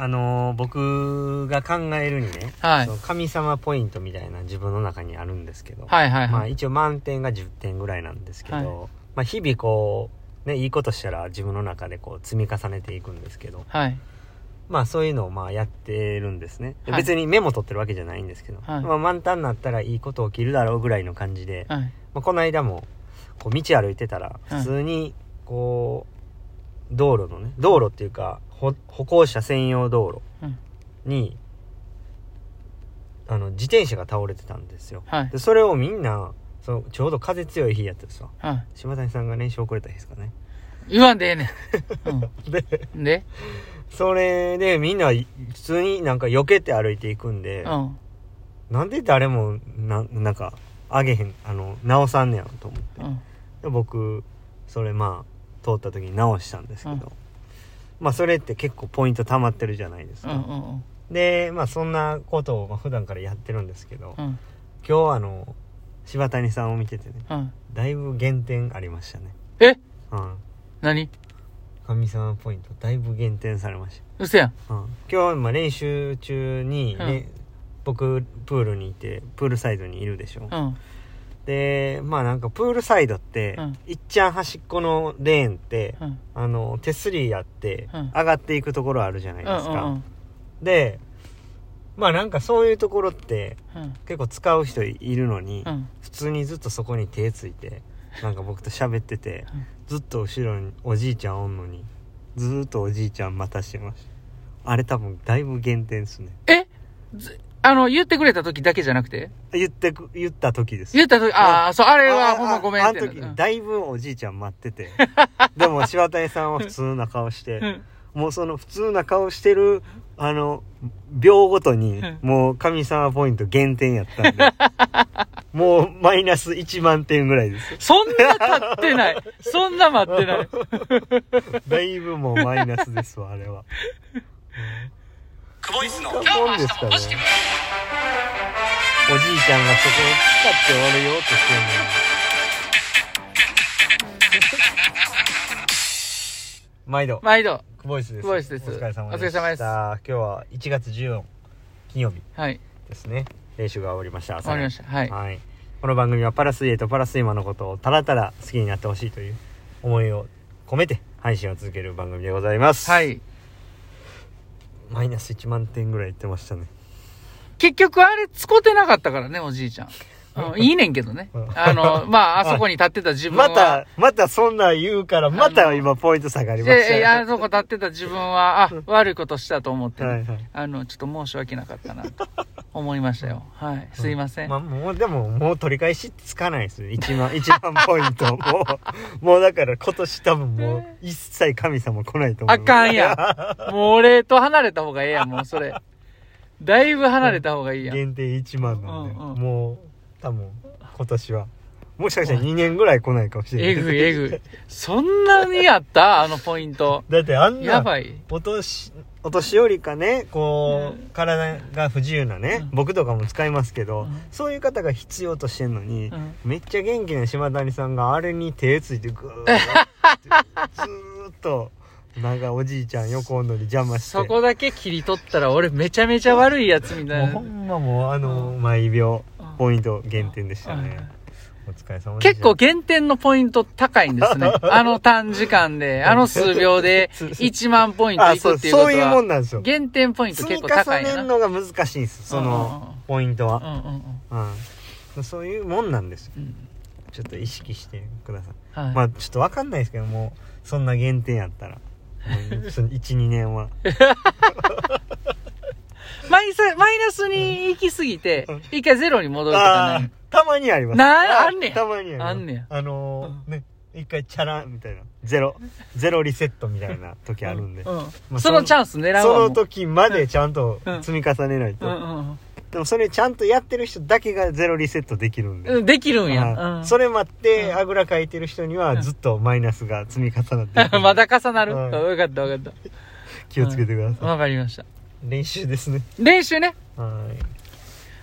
あのー僕が考えるにね、はいその神様ポイントみたいな自分の中にあるんですけど、はいはいはい。まあ一応満点が10点ぐらいなんですけど、はいまあ日々こう、ね、いいことしたら自分の中でこう積み重ねていくんですけど、はい。まあそういうのをまあやってるんですね。別にメモ取ってるわけじゃないんですけど、はいまあ満タンになったらいいこと起きるだろうぐらいの感じで、はい。まあ、この間もこう道歩いてたらはい普通にこう道路のね道路っていうか歩歩行者専用道路うんにあの自転車が倒れてたんですよはい。でそれをみんなそのちょうど風強い日やったんですわはい。島谷さんが練習遅れた日ですかね言わんでええねん。で うん。で？それでみんな普通になんか避けて歩いていくんで、うん。なんで誰もななんかあげへんあの直さんねやろと思ってうん。で僕それまあ通った時に直したんですけど、うんまあそれって結構ポイント溜まってるじゃないですか、うん。うん。でまあそんなことをまあ普段からやってるんですけど、うん。今日あの柴谷さんを見ててねうん。だいぶ減点ありましたねえ？うん何？神様ポイントだいぶ減点されましうせやうん、今日まあ練習中にね、僕プールにいてプールサイドにいるでしょ、うん。でまあなんかプールサイドって、うん。いっちゃん端っこのレーンって、うん。あの手すりやってうん。上がっていくところあるじゃないですか、うんうんでまあなんかそういうところってうん。結構使う人いるのに、うん。普通にずっとそこに手ついてなんか僕と喋ってて、うん。ずっと後ろにおじいちゃんおんのにずーっとおじいちゃん待たしてました。あれ多分だいぶ減点ですね。え？ずあの、言ってくれた時だけじゃなくて？言ってく言った時です。言った時、ああ、そう、あれはあほんまごめんあっの時だいぶおじいちゃん待ってて。でも柴谷さんは普通な顔して、うん。もうその普通な顔してるあの秒ごとにうん。もう神様ポイント減点やったんで。もうマイナス1万点ぐらいです。そんな経ってない。そんな待ってない。だいぶもうマイナスですわあれはクボイスの。そんなもんですかね。おじいちゃんがそこを使って終わるようとしてるのに毎度。毎度。クボイスです。クボイスです。お疲れ様お疲れ様です。今日は1月14金曜日はい。ですね。練習が終わりました。終わりました。はい。はい、この番組はパラ水泳とパラスイマーのことをただただ好きになってほしいという思いを込めて配信を続ける番組でございます。はい。マイナス1万点ぐらい言ってましたね。結局あれ使ってなかったからね、おじいちゃん。うん、いいねんけどね。うん。あの、まあ、あそこに立ってた自分は。またまたそんなん言うからまた今ポイント下がりました。で、よあそこ立ってた自分は、あ、悪いことしたと思ってね、はいはい。あの、ちょっと申し訳なかったなと思いましたよ。はい。すいません。まあもうでももう取り返しつかないですよ1万1万ポイントもうもうだから今年多分もう一切神様来ないと思うあかんやん。もう俺と離れた方がええやん、もうそれ。だいぶ離れた方がいいやん。限定1万なんで、うんうんもう多分今年はもしかしたら2年ぐらい来ないかもしれないえぐいえぐい。そんなにやった？あのポイント。だってあんなやばい。お年お年寄りかねこう、体が不自由なね、うん。僕とかも使いますけど、うん。そういう方が必要としてんのに、うん。めっちゃ元気な島谷さんがあれに手ついてグーってずーっとなんかおじいちゃん横おんのに邪魔して。そこだけ切り取ったら俺めちゃめちゃ悪いやつみたいな。もうほんまもうあの毎秒ポイント減点でしたね、お疲れ様で結構減点のポイント高いんですね。あの短時間で、あの数秒で 1万ポイントいくっていうことそういうもは、んなんですよ。減点ポイント結積み構高いな。重ねるのが難しいんですそのポイントは、うんうんうんうん、そういうもんなんですよ。うん。ちょっと意識してください。はい。まあちょっとわかんないですけどもそんな減点やったら。12年は。マイナス、に行き過ぎてうん、一回ゼロに戻るとかあないーたまにあります。なあんねや。たまにあります。あんねや。あのーね一回チャランみたいな。ゼロ。ゼロリセットみたいな時あるんで、うん。まあそのチャンス狙うわ。その時までちゃんとうん。積み重ねないと、うんうんでもそれちゃんとやってる人だけがゼロリセットできるんで、うん。できるんや。はいうん。それ待って、うん。あぐらかいてる人にはずっとマイナスが積み重なっていく。まだ重なる。うん。わかったわかった。気をつけてください、わかりました。練習ですね。練習ね。はい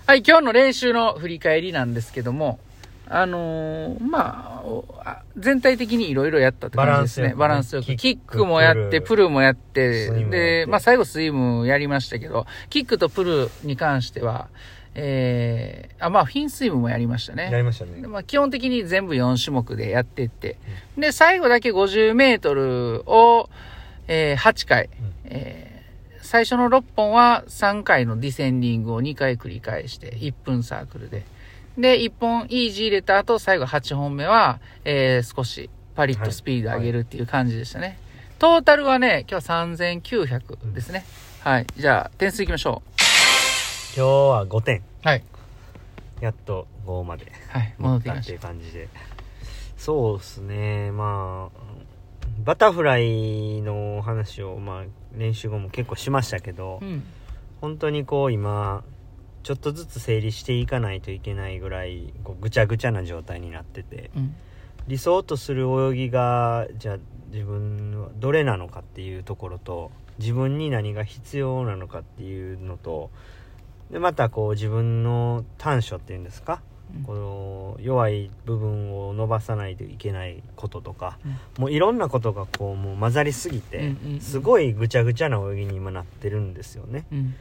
はい、今日の練習の振り返りなんですけども、あのーまあ全体的にいろいろやったって感じですね。ババランスよく。キッククもやって、ププルもやってで、てまあ最後スイムやりましたけど、キックとプルに関しては、えー、あ、まあフィンスイムもやりましたね。やりましたねで。まあ、基本的に全部4種目でやってって、で、最後だけ50メートルを、えー8回、えー最初の6本は3回のディセンディングを2回繰り返して、1分サークルで。で、1本イージー入れた後、最後8本目は、えー少しパリッとスピード上げるっていう感じでしたね。トータルはね、今日は3900ですね。はい。じゃあ、点数いきましょ今日は5点。う。はい。やっと5まで。はい。戻ってきったっいましてた。う感じでそうですねまあバタフライの話をまあ練習後も結構しましたけど、うん。本当にこう今ちょっとずつ整理していかないといけないぐらいこうぐちゃぐちゃな状態になっててうん。理想とする泳ぎがじゃあ自分はどれなのかっていうところと自分に何が必要なのかっていうのとでまたこう自分の短所っていうんですかうんこの弱い部分を伸ばさないといけないこととか、うん。もういろんなことがこうもう混ざりすぎて、すごいぐちゃぐちゃな泳ぎに今なってるんですよね。うん。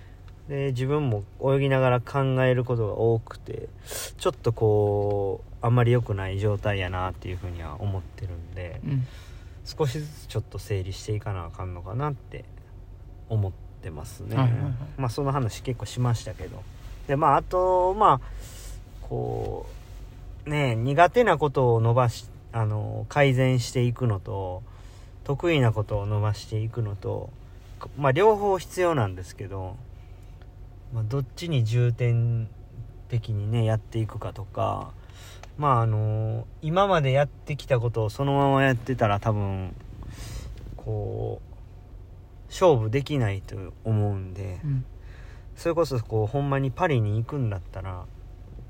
で自分も泳ぎながら考えることが多くてちょっとこうあんまり良くない状態やなっていうふうには思ってるんでうん。少しずつちょっと整理していかなあかんのかなって思ってますね、まあその話結構しましたけど。でまああとまあこうね苦手なことを伸ばしあの改善していくのと得意なことを伸ばしていくのとまあ両方必要なんですけど、まあ、どっちに重点的にねやっていくかとかまああの今までやってきたことをそのままやってたら多分こう勝負できないと思うんでうん。それこそこうほんまにパリに行くんだったら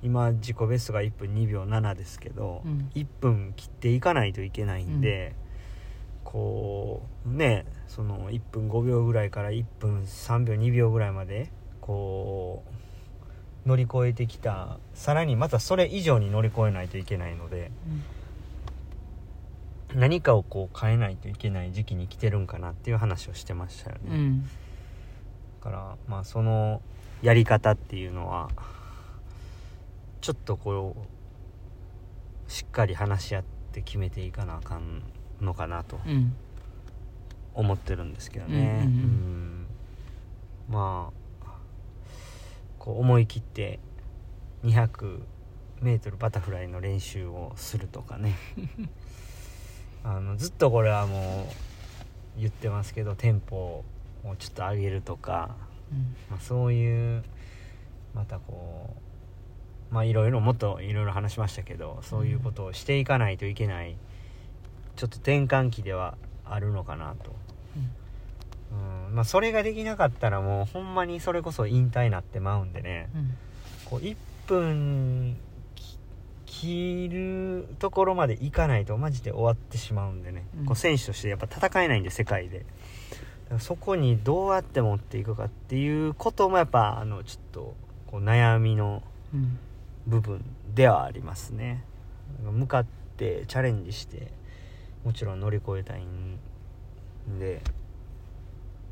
今自己ベストが1分2秒7ですけど、うん1分切っていかないといけないんで、こうねその1分5秒ぐらいから1分3秒2秒ぐらいまでこう乗り越えてきたさらにまたそれ以上に乗り越えないといけないので何かをこう変えないといけない時期に来てるんかなっていう話をしてましたよね。うん。だからまあそのやり方っていうのはちょっとこうしっかり話し合って決めていかなあかんのかなとうん。思ってるんですけどね、うんうんまあこう思い切って200メートルバタフライの練習をするとかね。あのずっとこれはもう言ってますけどテンポをちょっと上げるとか。うん。まあ、そういうまたこうまあいろいろもっといろいろ話しましたけどそういうことをしていかないといけないちょっと転換期ではあるのかなと、うん。まあ、それができなかったらもうほんまにそれこそ引退になってまうんでね。うん。こう1分き切るところまでいかないとマジで終わってしまうんでね、うん。こう選手としてやっぱ戦えないんで世界で。だからそこにどうやって持っていくかっていうこともやっぱあのちょっとこう悩みのうん。部分ではありますね。向かってチャレンジしてもちろん乗り越えたいんで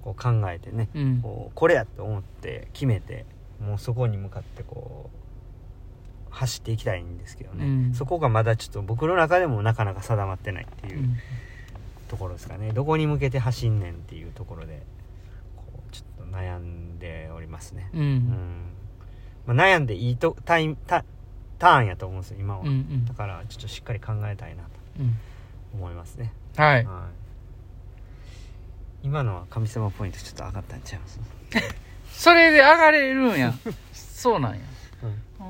こう考えてね、うん。こうこれやって思って決めてもうそこに向かってこう走っていきたいんですけどね、うん。そこがまだちょっと僕の中でもなかなか定まってないっていううん。ところですかね。どこに向けて走んねんっていうところでこうちょっと悩んでおりますね、う。うんまあ、悩んでいいとタイムタターンやと思うんですよ今は、うん。うんだ。からちょっとしっかり考えたいなとうん。思いますねはい。はい今のは神様ポイントちょっと上がったんちゃいます？それで上がれるんや。そうなんや。うん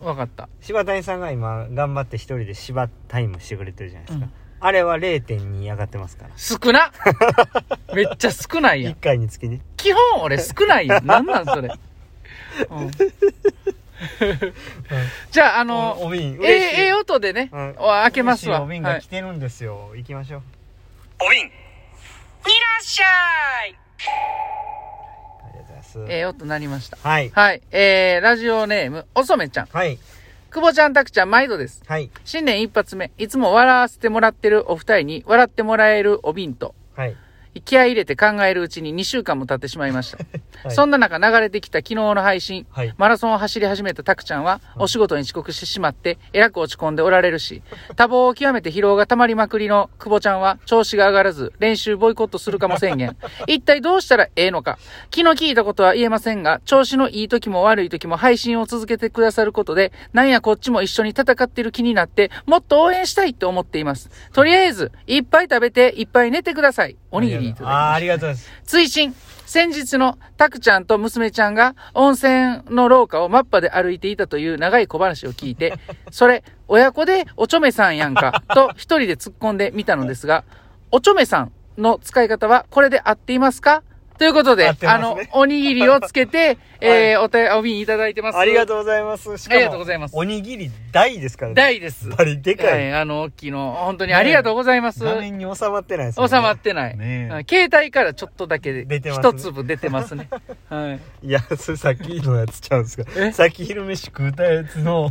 うん。わかった。柴谷さんが今頑張って一人で柴タイムしてくれてるじゃないですか、うんあれは0.2上がってますから少なめっちゃ少ないやん1。回につきね基本俺少ないやん。なんなんそれ。うん、じゃあ、あの、おお瓶ええええ音でね、開けますわ。お瓶はいが来てるんですよ、行きましょうお瓶いらっしゃいありがとうございます、ええ音鳴りました。はいはい。えー、ラジオネーム、おそめちゃん。はい久保ちゃん、たくちゃん、毎度です。はい。新年一発目、いつも笑わせてもらってるお二人に笑ってもらえるおビンと、はい。気合い入れて考えるうちに2週間も経ってしまいました。はいそんな中流れてきた昨日の配信、はいマラソンを走り始めたタクちゃんは、お仕事に遅刻してしまって、えらく落ち込んでおられるし、多忙を極めて疲労が溜まりまくりの久保ちゃんは、調子が上がらず、練習ボイコットするかも宣言。一体どうしたらええのか。気の利いたことは言えませんが、調子のいい時も悪い時も配信を続けてくださることで、なんやこっちも一緒に戦ってる気になって、もっと応援したいって思っています。とりあえず、いっぱい食べて、いっぱい寝てください。おにぎりいただきました。あーありがとうございます。追伸先日のタクちゃんと娘ちゃんが温泉の廊下をマッパで歩いていたという長い小話を聞いて、それ、親子でおちょめさんやんか、と一人で突っ込んでみたのですが、おちょめさんの使い方はこれで合っていますか？ということで、合ってますあねの、おにぎりをつけて、えー、お手、お瓶いただいてます。ありがとうございます。ありがとうございますおにぎり大ですからね。大です。やっぱりでか。はいい、あの、大きいの、本当にありがとうございます。画面に収まってないですよね収まってない。ね携帯からちょっとだけ出てますね一粒出てますね。はい。いや、それさっきのやつちゃうんですかえ？さっき昼飯食うたやつの、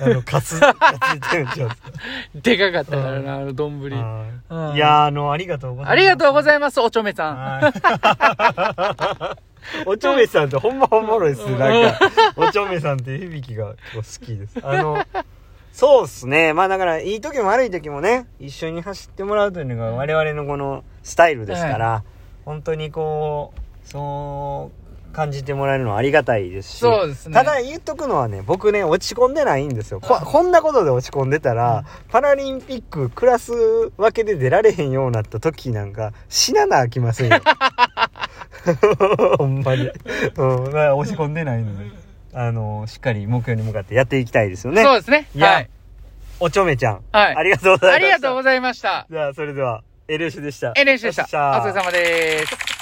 あの、カツ、カツいてるんちゃうんですかでかかったからな、あの、丼。はいいや、あの、ありがとうございます。ありがとうごいざいます、おちょめさん。はい。おちょめさんってほんまおもろいっす。なんか、おちょめさんって響きが結構好きです。あの、そうっすね。まあだから、いい時も悪い時もね、一緒に走ってもらうというのが我々のこのスタイルですから、本当にこう、そう感じてもらえるのはありがたいですし、そうですね。ただ言っとくのはね、僕ね、落ち込んでないんですよ。ここんなことで落ち込んでたら、パラリンピッククラス分けで出られへんようになった時なんか、死ななあきませんよ。ほんまに。うん、だから落ち込んでないので、あの、しっかり目標に向かってやっていきたいですよね。そうですね。いやはい。おちょめちゃん。はいありがとうございました。ありがとうございました。じゃあ、それでは、エルシュでした。エレンシでした。お疲れ様です。